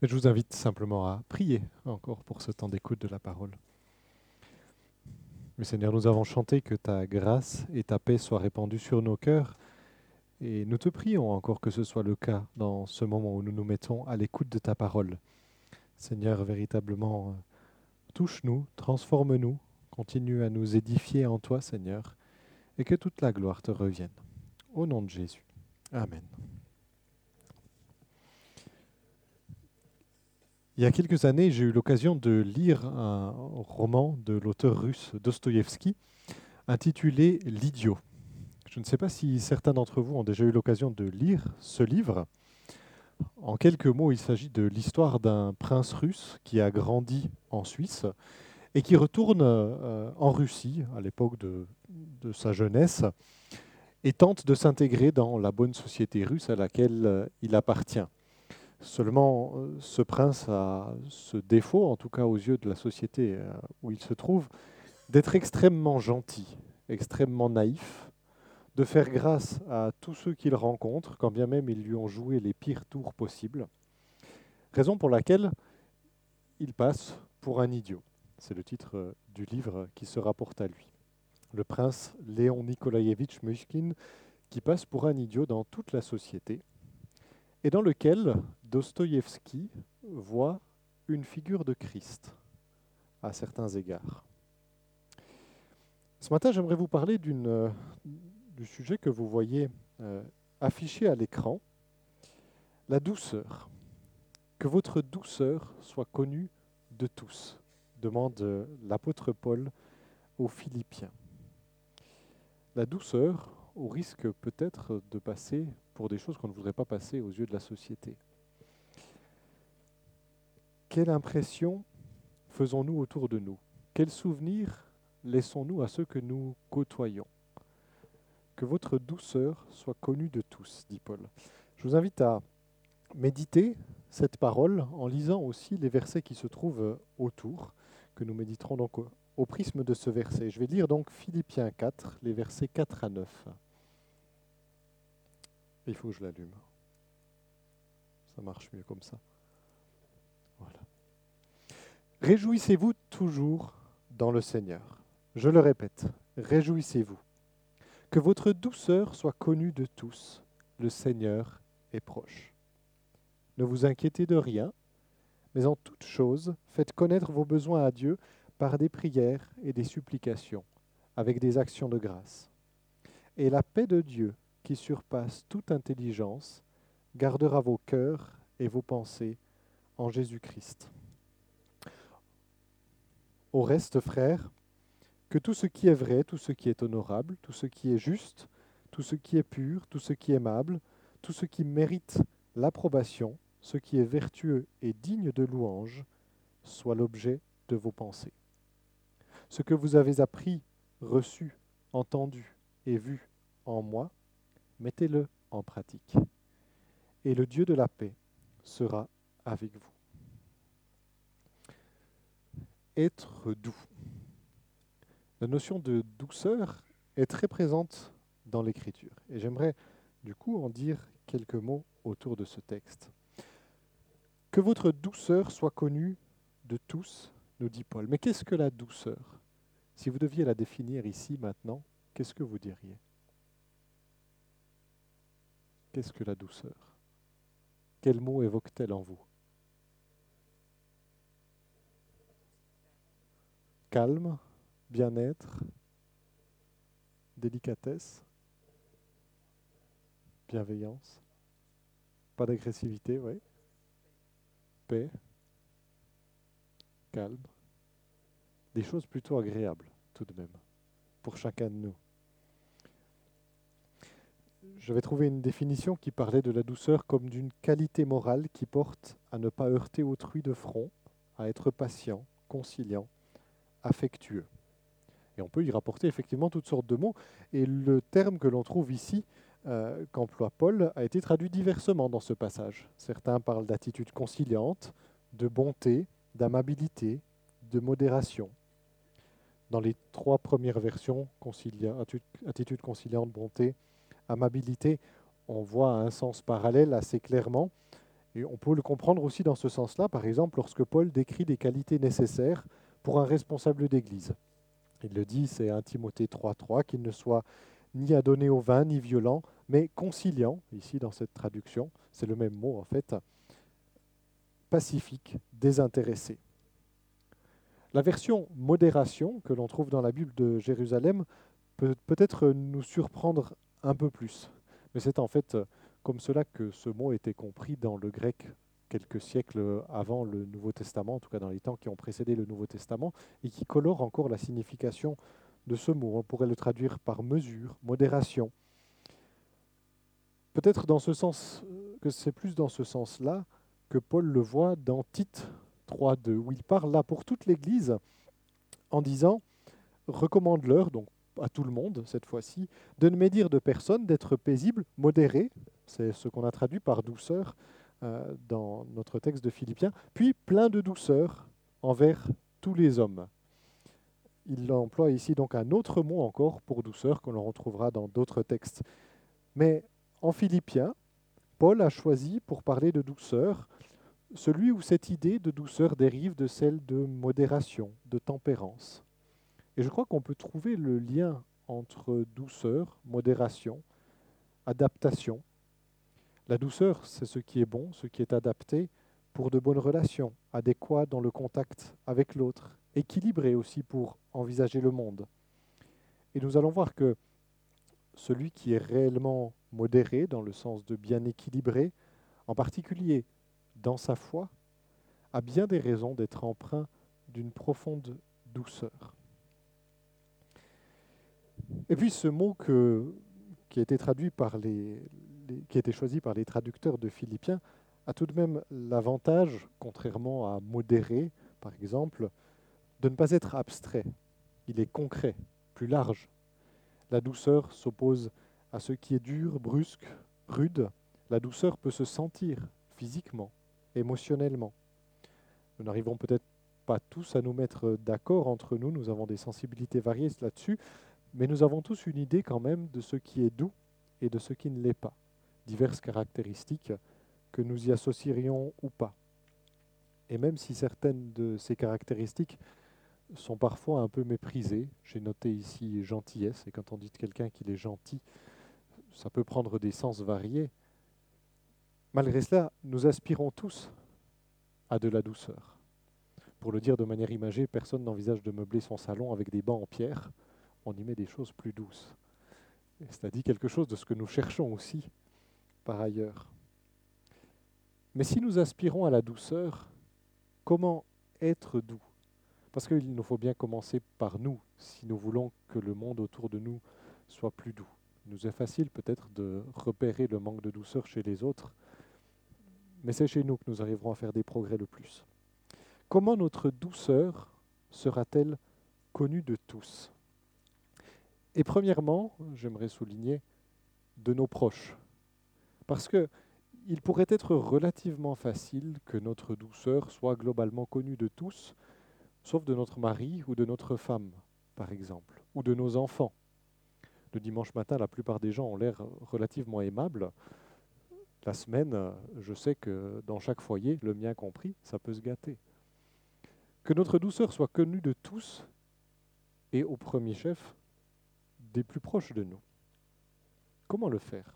Je vous invite simplement à prier encore pour ce temps d'écoute de la parole. Mais Seigneur, nous avons chanté que ta grâce et ta paix soient répandues sur nos cœurs. Et nous te prions encore que ce soit le cas dans ce moment où nous nous mettons à l'écoute de ta parole. Seigneur, véritablement, touche-nous, transforme-nous, continue à nous édifier en toi, Seigneur, et que toute la gloire te revienne. Au nom de Jésus. Amen. Il y a quelques années, j'ai eu l'occasion de lire un roman de l'auteur russe Dostoïevski intitulé L'idiot. Je ne sais pas si certains d'entre vous ont déjà eu l'occasion de lire ce livre. En quelques mots, il s'agit de l'histoire d'un prince russe qui a grandi en Suisse et qui retourne euh, en Russie à l'époque de, de, sa jeunesse et tente de s'intégrer dans la bonne société russe à laquelle euh, il appartient. Seulement, euh, ce prince a ce défaut, en tout cas aux yeux de la société euh, où il se trouve, d'être extrêmement gentil, extrêmement naïf, de faire grâce à tous ceux qu'il rencontre, quand bien même ils lui ont joué les pires tours possibles. Raison pour laquelle il passe pour un idiot. C'est le titre euh, du livre qui se rapporte à lui. Le prince Léon Nikolaïevitch Myshkin qui passe pour un idiot dans toute la société, et dans lequel Dostoïevski voit une figure de Christ à certains égards. Ce matin, j'aimerais vous parler euh, du sujet que vous voyez euh, affiché à l'écran, la douceur. Que votre douceur soit connue de tous, demande euh, l'apôtre Paul aux Philippiens. La douceur, au risque peut-être de passer pour des choses qu'on ne voudrait pas passer aux yeux de la société. Quelle impression faisons-nous autour de nous? Quels souvenirs laissons-nous à ceux que nous côtoyons? Que votre douceur soit connue de tous, dit Paul. Je vous invite à méditer cette parole en lisant aussi les versets qui se trouvent autour, que nous méditerons donc au prisme de ce verset. Je vais lire donc Philippiens 4, les versets 4 à 9. Il faut que je l'allume. Ça marche mieux comme ça. Voilà. Réjouissez-vous toujours dans le Seigneur. Je le répète, réjouissez-vous. Que votre douceur soit connue de tous. Le Seigneur est proche. Ne vous inquiétez de rien, mais en toute chose, faites connaître vos besoins à Dieu par des prières et des supplications, avec des actions de grâce. Et la paix de Dieu, qui surpasse toute intelligence, gardera vos cœurs et vos pensées en Jésus-Christ. Au reste, frères, que tout ce qui est vrai, tout ce qui est honorable, tout ce qui est juste, tout ce qui est pur, tout ce qui est aimable, tout ce qui mérite l'approbation, ce qui est vertueux et digne de louange, soit l'objet de vos pensées. Ce que vous avez appris, reçu, entendu et vu en moi, mettez-le en pratique. Et le Dieu de la paix sera avec vous. Être doux. La notion de douceur est très présente dans l'Écriture. Et j'aimerais du coup en dire quelques mots autour de ce texte. Que votre douceur soit connue de tous, nous dit Paul. Mais qu'est-ce que la douceur? Si vous deviez la définir ici maintenant, qu'est-ce que vous diriez? Qu'est-ce que la douceur? Quel mot évoque-t-elle en vous? Calme, bien-être, délicatesse, bienveillance, pas d'agressivité, oui. Paix, calme, des choses plutôt agréables tout de même pour chacun de nous j'avais trouvé une définition qui parlait de la douceur comme d'une qualité morale qui porte à ne pas heurter autrui de front, à être patient, conciliant, affectueux. Et on peut y rapporter effectivement toutes sortes de mots. Et le terme que l'on trouve ici, euh, qu'emploie Paul, a été traduit diversement dans ce passage. Certains parlent d'attitude conciliante, de bonté, d'amabilité, de modération. Dans les trois premières versions, attitude conciliante, bonté, amabilité, on voit un sens parallèle assez clairement. Et on peut le comprendre aussi dans ce sens-là, par exemple, lorsque Paul décrit des qualités nécessaires pour un responsable d'Église. Il le dit, c'est 1 Timothée 3.3, qu'il ne soit ni adonné au vin, ni violent, mais conciliant, ici dans cette traduction, c'est le même mot en fait, pacifique, désintéressé. La version modération que l'on trouve dans la Bible de Jérusalem peut peut-être nous surprendre un peu plus. Mais c'est en fait comme cela que ce mot était compris dans le grec quelques siècles avant le Nouveau Testament, en tout cas dans les temps qui ont précédé le Nouveau Testament, et qui colore encore la signification de ce mot. On pourrait le traduire par mesure, modération. Peut-être dans ce sens que c'est plus dans ce sens-là que Paul le voit dans Tite 3.2, où il parle là pour toute l'Église en disant recommande-leur, donc à tout le monde cette fois-ci, de ne médire de personne, d'être paisible, modéré, c'est ce qu'on a traduit par douceur euh, dans notre texte de Philippiens, puis plein de douceur envers tous les hommes. Il emploie ici donc un autre mot encore pour douceur que l'on retrouvera dans d'autres textes. Mais en Philippiens, Paul a choisi pour parler de douceur celui où cette idée de douceur dérive de celle de modération, de tempérance. Et je crois qu'on peut trouver le lien entre douceur, modération, adaptation. La douceur, c'est ce qui est bon, ce qui est adapté pour de bonnes relations, adéquat dans le contact avec l'autre, équilibré aussi pour envisager le monde. Et nous allons voir que celui qui est réellement modéré, dans le sens de bien équilibré, en particulier dans sa foi, a bien des raisons d'être empreint d'une profonde douceur. Et puis ce mot qui a été choisi par les traducteurs de Philippiens a tout de même l'avantage, contrairement à modéré, par exemple, de ne pas être abstrait. Il est concret, plus large. La douceur s'oppose à ce qui est dur, brusque, rude. La douceur peut se sentir physiquement, émotionnellement. Nous n'arrivons peut-être pas tous à nous mettre d'accord entre nous, nous avons des sensibilités variées là-dessus, mais nous avons tous une idée quand même de ce qui est doux et de ce qui ne l'est pas, diverses caractéristiques que nous y associerions ou pas. Et même si certaines de ces caractéristiques sont parfois un peu méprisées, j'ai noté ici gentillesse, et quand on dit de quelqu'un qu'il est gentil, ça peut prendre des sens variés. Malgré cela, nous aspirons tous à de la douceur. Pour le dire de manière imagée, personne n'envisage de meubler son salon avec des bancs en pierre on y met des choses plus douces. C'est-à-dire quelque chose de ce que nous cherchons aussi par ailleurs. Mais si nous aspirons à la douceur, comment être doux? Parce qu'il nous faut bien commencer par nous, si nous voulons que le monde autour de nous soit plus doux. Il nous est facile peut-être de repérer le manque de douceur chez les autres, mais c'est chez nous que nous arriverons à faire des progrès le plus. Comment notre douceur sera-t-elle connue de tous? Et premièrement, j'aimerais souligner, de nos proches. Parce que il pourrait être relativement facile que notre douceur soit globalement connue de tous, sauf de notre mari ou de notre femme, par exemple, ou de nos enfants. Le dimanche matin, la plupart des gens ont l'air relativement aimables. La semaine, je sais que dans chaque foyer, le mien compris, ça peut se gâter. Que notre douceur soit connue de tous, et au premier chef, des plus proches de nous. Comment le faire?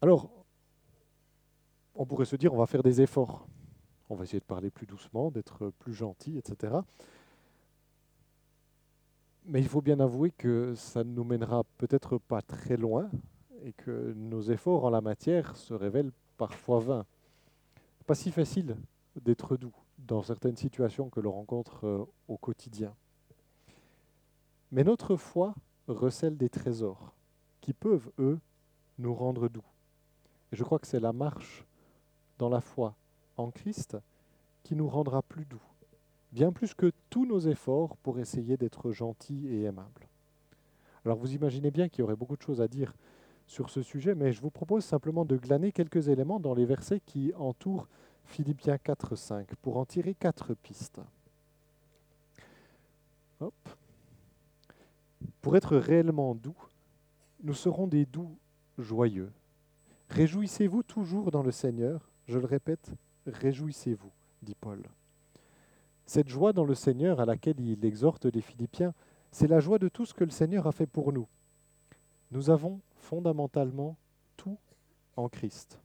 Alors, on pourrait se dire, on va faire des efforts. On va essayer de parler plus doucement, d'être plus gentil, etc. Mais il faut bien avouer que ça ne nous mènera peut-être pas très loin et que nos efforts en la matière se révèlent parfois vains. Pas si facile d'être doux dans certaines situations que l'on rencontre euh, au quotidien. Mais notre foi recèle des trésors qui peuvent, eux, nous rendre doux. Et je crois que c'est la marche dans la foi en Christ qui nous rendra plus doux, bien plus que tous nos efforts pour essayer d'être gentils et aimables. Alors vous imaginez bien qu'il y aurait beaucoup de choses à dire sur ce sujet, mais je vous propose simplement de glaner quelques éléments dans les versets qui entourent Philippiens 4, 5, pour en tirer quatre pistes. Pour être réellement doux, nous serons des doux joyeux, Réjouissez-vous toujours dans le Seigneur. Je le répète, réjouissez-vous, dit Paul. Cette joie dans le Seigneur à laquelle il exhorte les Philippiens, c'est la joie de tout ce que le Seigneur a fait pour nous. Nous avons fondamentalement tout en Christ.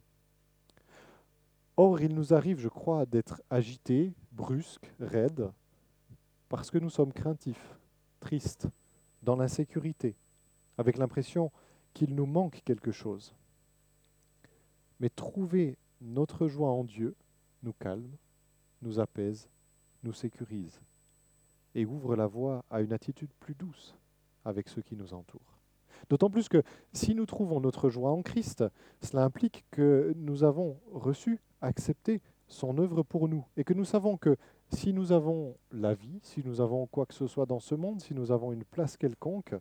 Or, il nous arrive, je crois, d'être agités, brusques, raides, parce que nous sommes craintifs, tristes, dans l'insécurité, avec l'impression qu'il nous manque quelque chose. Mais trouver notre joie en Dieu nous calme, nous apaise, nous sécurise et ouvre la voie à une attitude plus douce avec ceux qui nous entourent. D'autant plus que si nous trouvons notre joie en Christ, cela implique que nous avons reçu, accepté son œuvre pour nous et que nous savons que si nous avons la vie, si nous avons quoi que ce soit dans ce monde, si nous avons une place quelconque,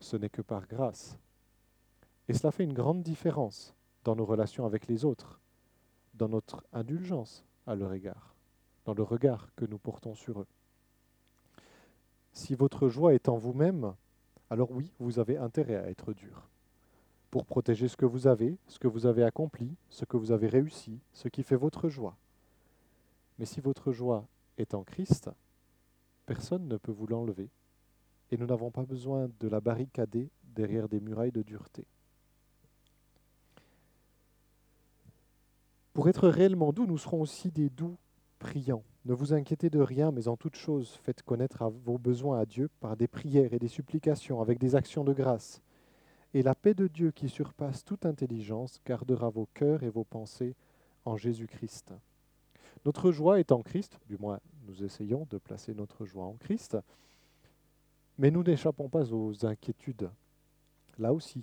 ce n'est que par grâce. Et cela fait une grande différence dans nos relations avec les autres, dans notre indulgence à leur égard, dans le regard que nous portons sur eux. Si votre joie est en vous-même, alors oui, vous avez intérêt à être dur, pour protéger ce que vous avez, ce que vous avez accompli, ce que vous avez réussi, ce qui fait votre joie. Mais si votre joie est en Christ, personne ne peut vous l'enlever, et nous n'avons pas besoin de la barricader derrière des murailles de dureté. Pour être réellement doux, nous serons aussi des doux priants. Ne vous inquiétez de rien, mais en toute chose, faites connaître vos besoins à Dieu par des prières et des supplications, avec des actions de grâce. Et la paix de Dieu qui surpasse toute intelligence gardera vos cœurs et vos pensées en Jésus-Christ. Notre joie est en Christ, du moins nous essayons de placer notre joie en Christ, mais nous n'échappons pas aux inquiétudes. Là aussi,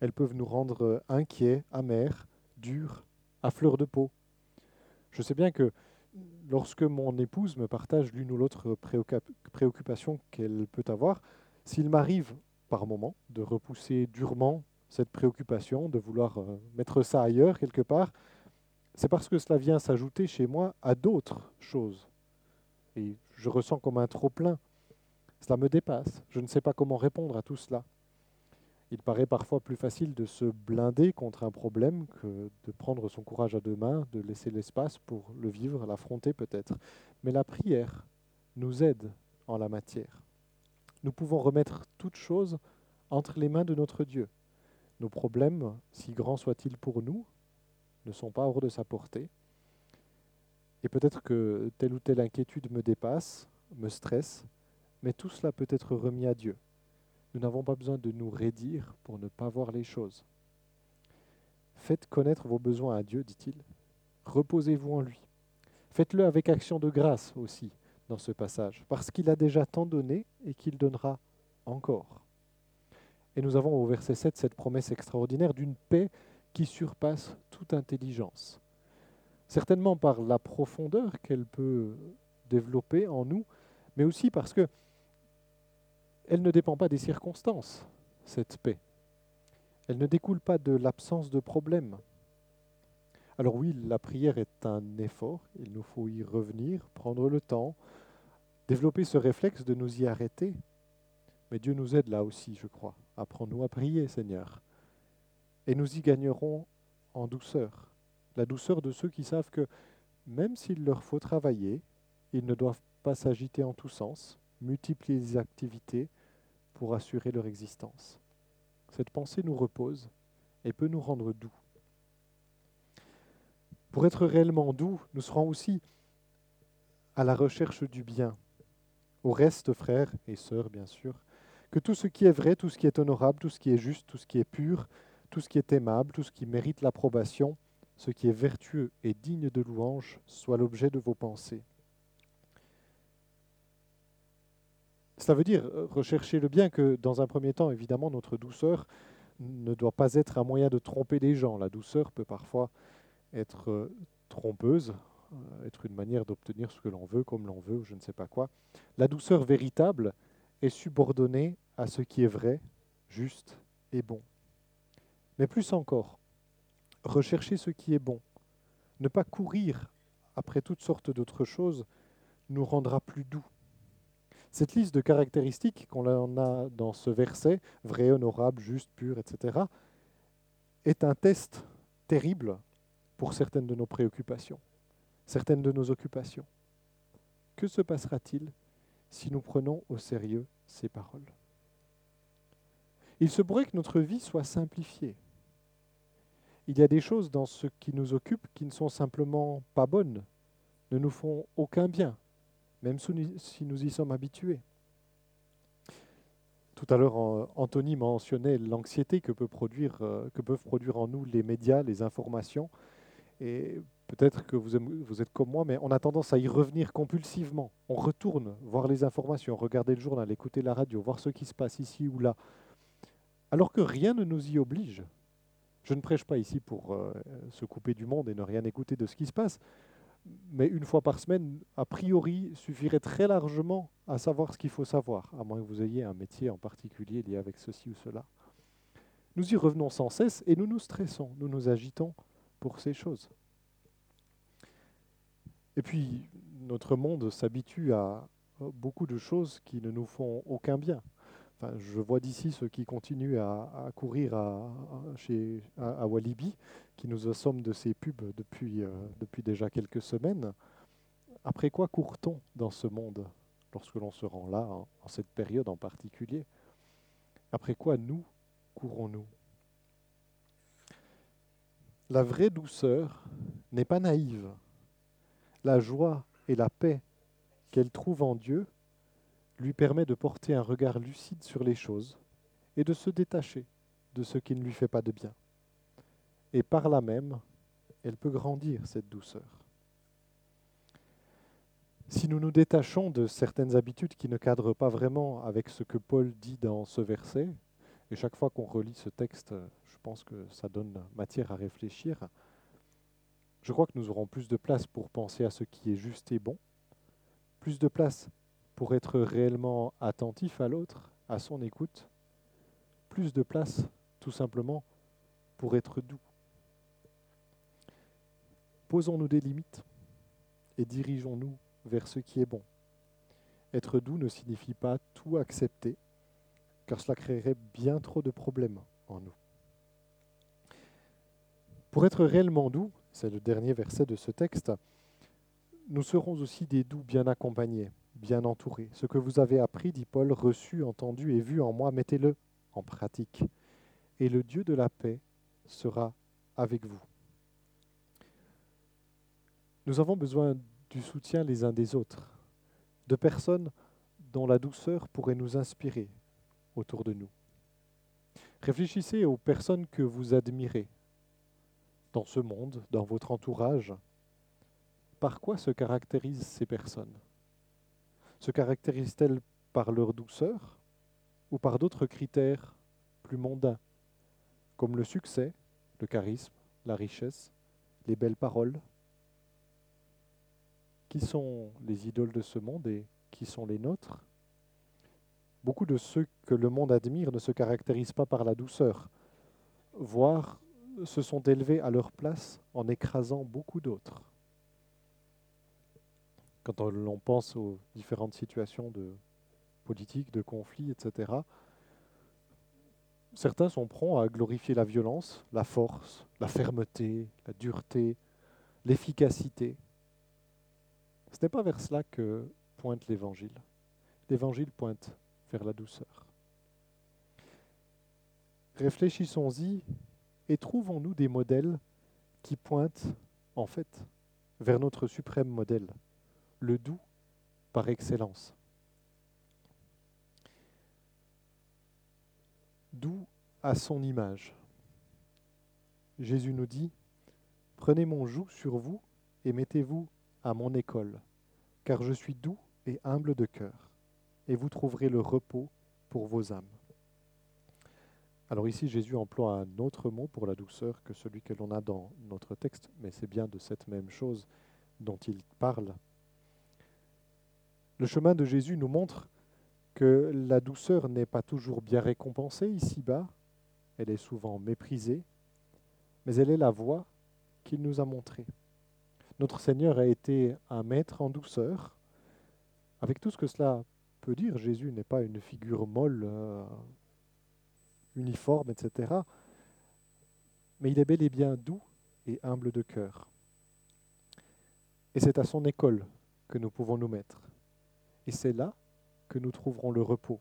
elles peuvent nous rendre inquiets, amers, durs, à fleur de peau. Je sais bien que lorsque mon épouse me partage l'une ou l'autre préoccupation qu'elle peut avoir, s'il m'arrive par moment de repousser durement cette préoccupation, de vouloir euh, mettre ça ailleurs quelque part, c'est parce que cela vient s'ajouter chez moi à d'autres choses. Et je ressens comme un trop-plein. Cela me dépasse. Je ne sais pas comment répondre à tout cela. Il paraît parfois plus facile de se blinder contre un problème que de prendre son courage à deux mains, de laisser l'espace pour le vivre, l'affronter peut-être. Mais la prière nous aide en la matière. Nous pouvons remettre toute chose entre les mains de notre Dieu. Nos problèmes, si grands soient-ils pour nous, ne sont pas hors de sa portée. Et peut-être que telle ou telle inquiétude me dépasse, me stresse, mais tout cela peut être remis à Dieu. Nous n'avons pas besoin de nous raidir pour ne pas voir les choses. Faites connaître vos besoins à Dieu, dit-il. Reposez-vous en lui. Faites-le avec action de grâce aussi dans ce passage, parce qu'il a déjà tant donné et qu'il donnera encore. Et nous avons au verset 7 cette promesse extraordinaire d'une paix qui surpasse toute intelligence. Certainement par la profondeur qu'elle peut développer en nous, mais aussi parce que elle ne dépend pas des circonstances, cette paix. Elle ne découle pas de l'absence de problème. Alors oui, la prière est un effort, il nous faut y revenir, prendre le temps, développer ce réflexe de nous y arrêter. Mais Dieu nous aide là aussi, je crois. Apprends-nous à prier, Seigneur. Et nous y gagnerons en douceur. La douceur de ceux qui savent que même s'il leur faut travailler, ils ne doivent pas s'agiter en tous sens, multiplier les activités pour assurer leur existence. Cette pensée nous repose et peut nous rendre doux. Pour être réellement doux, nous serons aussi à la recherche du bien. Au reste, frères et sœurs, bien sûr, que tout ce qui est vrai, tout ce qui est honorable, tout ce qui est juste, tout ce qui est pur, tout ce qui est aimable, tout ce qui mérite l'approbation, ce qui est vertueux et digne de louange, soit l'objet de vos pensées. Ça veut dire euh, rechercher le bien que, dans un premier temps, évidemment, notre douceur ne doit pas être un moyen de tromper les gens. La douceur peut parfois être euh, trompeuse, euh, être une manière d'obtenir ce que l'on veut, comme l'on veut, ou je ne sais pas quoi. La douceur véritable est subordonnée à ce qui est vrai, juste et bon. Mais plus encore, rechercher ce qui est bon, ne pas courir après toutes sortes d'autres choses, nous rendra plus doux. Cette liste de caractéristiques qu'on a dans ce verset, vrai, honorable, juste, pur, etc., est un test terrible pour certaines de nos préoccupations, certaines de nos occupations. Que se passera-t-il si nous prenons au sérieux ces paroles? Il se pourrait que notre vie soit simplifiée. Il y a des choses dans ce qui nous occupe qui ne sont simplement pas bonnes, ne nous font aucun bien, même si nous y sommes habitués. Tout à l'heure, Anthony mentionnait l'anxiété euh, que peuvent produire en nous les médias, les informations. Et peut-être que vous, êtes comme moi, mais on a tendance à y revenir compulsivement. On retourne voir les informations, regarder le journal, écouter la radio, voir ce qui se passe ici ou là. Alors que rien ne nous y oblige. Je ne prêche pas ici pour euh, se couper du monde et ne rien écouter de ce qui se passe, mais une fois par semaine, a priori, suffirait très largement à savoir ce qu'il faut savoir, à moins que vous ayez un métier en particulier lié avec ceci ou cela. Nous y revenons sans cesse et nous nous stressons, nous nous agitons pour ces choses. Et puis, notre monde s'habitue à beaucoup de choses qui ne nous font aucun bien je vois d'ici ceux qui continuent à, courir à, Walibi, qui nous assomment de ces pubs depuis, euh, depuis déjà quelques semaines. Après quoi court-on dans ce monde lorsque l'on se rend là, en cette période en particulier? Après quoi nous courons-nous? La vraie douceur n'est pas naïve. La joie et la paix qu'elle trouve en Dieu lui permet de porter un regard lucide sur les choses et de se détacher de ce qui ne lui fait pas de bien. Et par là même, elle peut grandir, cette douceur. Si nous nous détachons de certaines habitudes qui ne cadrent pas vraiment avec ce que Paul dit dans ce verset, et chaque fois qu'on relit ce texte, je pense que ça donne matière à réfléchir, je crois que nous aurons plus de place pour penser à ce qui est juste et bon, plus de place pour être réellement attentif à l'autre, à son écoute, plus de place tout simplement pour être doux. Posons-nous des limites et dirigeons-nous vers ce qui est bon. Être doux ne signifie pas tout accepter, car cela créerait bien trop de problèmes en nous. Pour être réellement doux, c'est le dernier verset de ce texte, nous serons aussi des doux bien accompagnés, bien entouré. Ce que vous avez appris, dit Paul, reçu, entendu et vu en moi, mettez-le en pratique. Et le Dieu de la paix sera avec vous. Nous avons besoin du soutien les uns des autres, de personnes dont la douceur pourrait nous inspirer autour de nous. Réfléchissez aux personnes que vous admirez dans ce monde, dans votre entourage. Par quoi se caractérisent ces personnes? Se caractérisent-elles par leur douceur ou par d'autres critères plus mondains, comme le succès, le charisme, la richesse, les belles paroles? Qui sont les idoles de ce monde et qui sont les nôtres? Beaucoup de ceux que le monde admire ne se caractérisent pas par la douceur, voire se sont élevés à leur place en écrasant beaucoup d'autres quand l'on pense aux différentes situations de politique, de conflit, etc., certains sont prompts à glorifier la violence, la force, la fermeté, la dureté, l'efficacité. Ce n'est pas vers cela que pointe l'Évangile. L'Évangile pointe vers la douceur. Réfléchissons-y et trouvons-nous des modèles qui pointent en fait vers notre suprême modèle, le doux par excellence. Doux à son image. Jésus nous dit, Prenez mon joug sur vous et mettez-vous à mon école, car je suis doux et humble de cœur, et vous trouverez le repos pour vos âmes. Alors ici, Jésus emploie un autre mot pour la douceur que celui que l'on a dans notre texte, mais c'est bien de cette même chose dont il parle le chemin de Jésus nous montre que la douceur n'est pas toujours bien récompensée ici-bas, elle est souvent méprisée, mais elle est la voie qu'il nous a montrée. Notre Seigneur a été un maître en douceur. Avec tout ce que cela peut dire, Jésus n'est pas une figure molle, euh, uniforme, etc. mais il est bel et bien doux et humble de cœur. Et c'est à son école que nous pouvons nous mettre. Et c'est là que nous trouverons le repos.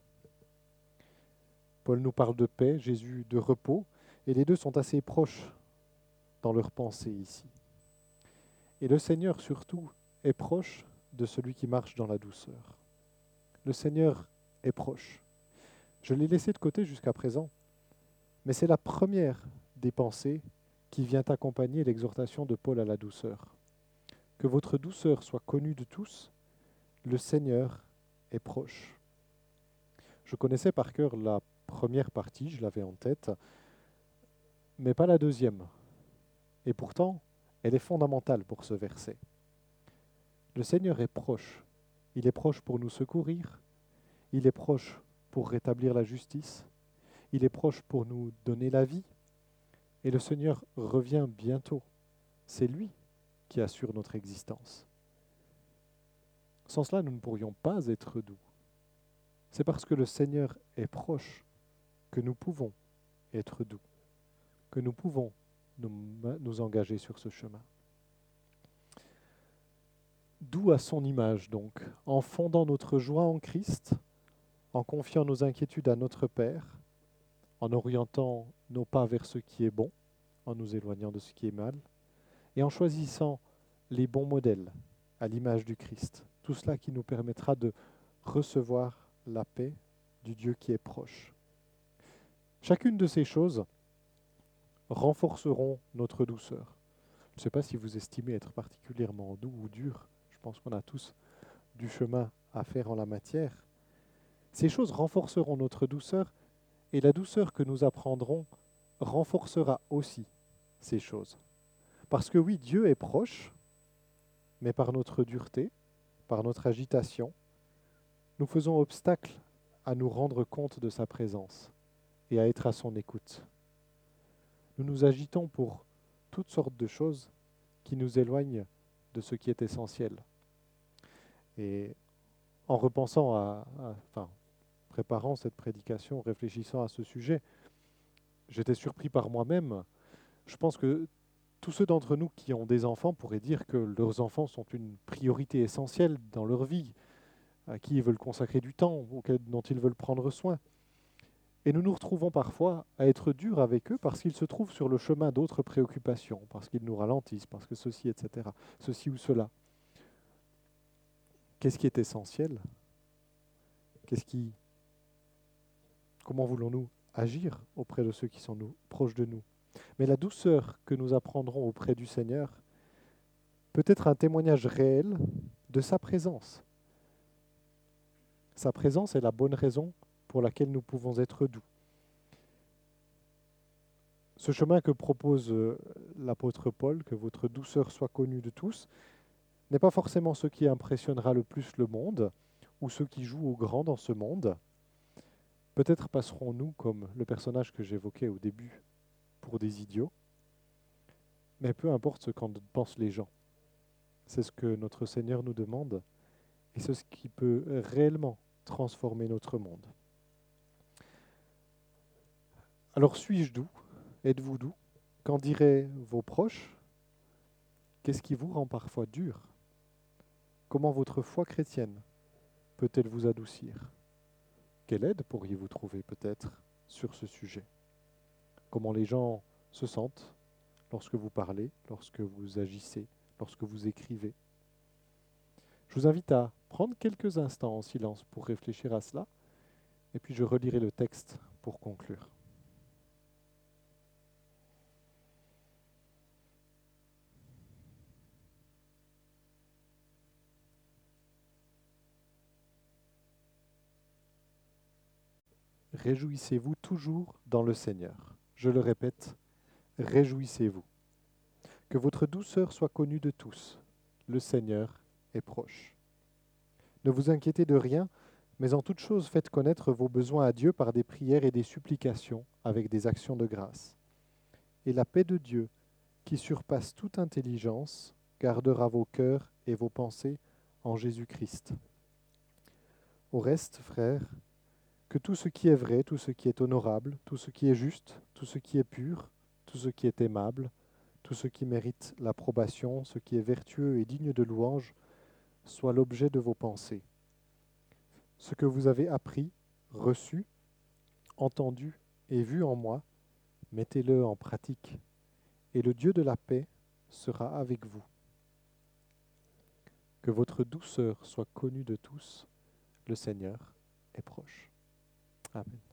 Paul nous parle de paix, Jésus de repos, et les deux sont assez proches dans leur pensée ici. Et le Seigneur surtout est proche de celui qui marche dans la douceur. Le Seigneur est proche. Je l'ai laissé de côté jusqu'à présent, mais c'est la première des pensées qui vient accompagner l'exhortation de Paul à la douceur. Que votre douceur soit connue de tous, le Seigneur est proche. Je connaissais par cœur la première partie, je l'avais en tête, mais pas la deuxième. Et pourtant, elle est fondamentale pour ce verset. Le Seigneur est proche. Il est proche pour nous secourir. Il est proche pour rétablir la justice. Il est proche pour nous donner la vie. Et le Seigneur revient bientôt. C'est lui qui assure notre existence. Sans cela, nous ne pourrions pas être doux. C'est parce que le Seigneur est proche que nous pouvons être doux, que nous pouvons nous, nous engager sur ce chemin. Doux à son image donc, en fondant notre joie en Christ, en confiant nos inquiétudes à notre Père, en orientant nos pas vers ce qui est bon, en nous éloignant de ce qui est mal, et en choisissant les bons modèles à l'image du Christ. Tout cela qui nous permettra de recevoir la paix du Dieu qui est proche. Chacune de ces choses renforceront notre douceur. Je ne sais pas si vous estimez être particulièrement doux ou dur. Je pense qu'on a tous du chemin à faire en la matière. Ces choses renforceront notre douceur et la douceur que nous apprendrons renforcera aussi ces choses. Parce que oui, Dieu est proche, mais par notre dureté, par notre agitation, nous faisons obstacle à nous rendre compte de sa présence et à être à son écoute. Nous nous agitons pour toutes sortes de choses qui nous éloignent de ce qui est essentiel. Et en repensant à, enfin, préparant cette prédication, réfléchissant à ce sujet, j'étais surpris par moi-même. Je pense que tous ceux d'entre nous qui ont des enfants pourraient dire que leurs enfants sont une priorité essentielle dans leur vie, à qui ils veulent consacrer du temps, dont ils veulent prendre soin. Et nous nous retrouvons parfois à être durs avec eux parce qu'ils se trouvent sur le chemin d'autres préoccupations, parce qu'ils nous ralentissent, parce que ceci, etc., ceci ou cela. Qu'est-ce qui est essentiel? Comment voulons-nous agir auprès de ceux qui sont proches de nous? Mais la douceur que nous apprendrons auprès du Seigneur peut être un témoignage réel de sa présence. Sa présence est la bonne raison pour laquelle nous pouvons être doux. Ce chemin que propose euh, l'apôtre Paul, que votre douceur soit connue de tous, n'est pas forcément ce qui impressionnera le plus le monde ou ceux qui jouent au grand dans ce monde. Peut-être passerons-nous, comme le personnage que j'évoquais au début, pour des idiots, mais peu importe ce qu'en pensent les gens. C'est ce que notre Seigneur nous demande et c'est ce qui peut réellement transformer notre monde. Alors suis-je doux? Êtes-vous doux? Qu'en diraient vos proches? Qu'est-ce qui vous rend parfois dur? Comment votre foi chrétienne peut-elle vous adoucir? Quelle aide pourriez-vous trouver peut-être sur ce sujet? Comment les gens se sentent lorsque vous parlez, lorsque vous agissez, lorsque vous écrivez Je vous invite à prendre quelques instants en silence pour réfléchir à cela, et puis je relirai le texte pour conclure. Réjouissez-vous toujours dans le Seigneur. Je le répète, réjouissez-vous. Que votre douceur soit connue de tous. Le Seigneur est proche. Ne vous inquiétez de rien, mais en toute chose faites connaître vos besoins à Dieu par des prières et des supplications avec des actions de grâce. Et la paix de Dieu, qui surpasse toute intelligence, gardera vos cœurs et vos pensées en Jésus-Christ. Au reste, frères, que tout ce qui est vrai, tout ce qui est honorable, tout ce qui est juste, tout ce qui est pur, tout ce qui est aimable, tout ce qui mérite l'approbation, ce qui est vertueux et digne de louange, soit l'objet de vos pensées. Ce que vous avez appris, reçu, entendu et vu en moi, mettez-le en pratique, et le Dieu de la paix sera avec vous. Que votre douceur soit connue de tous, le Seigneur est proche. Amen.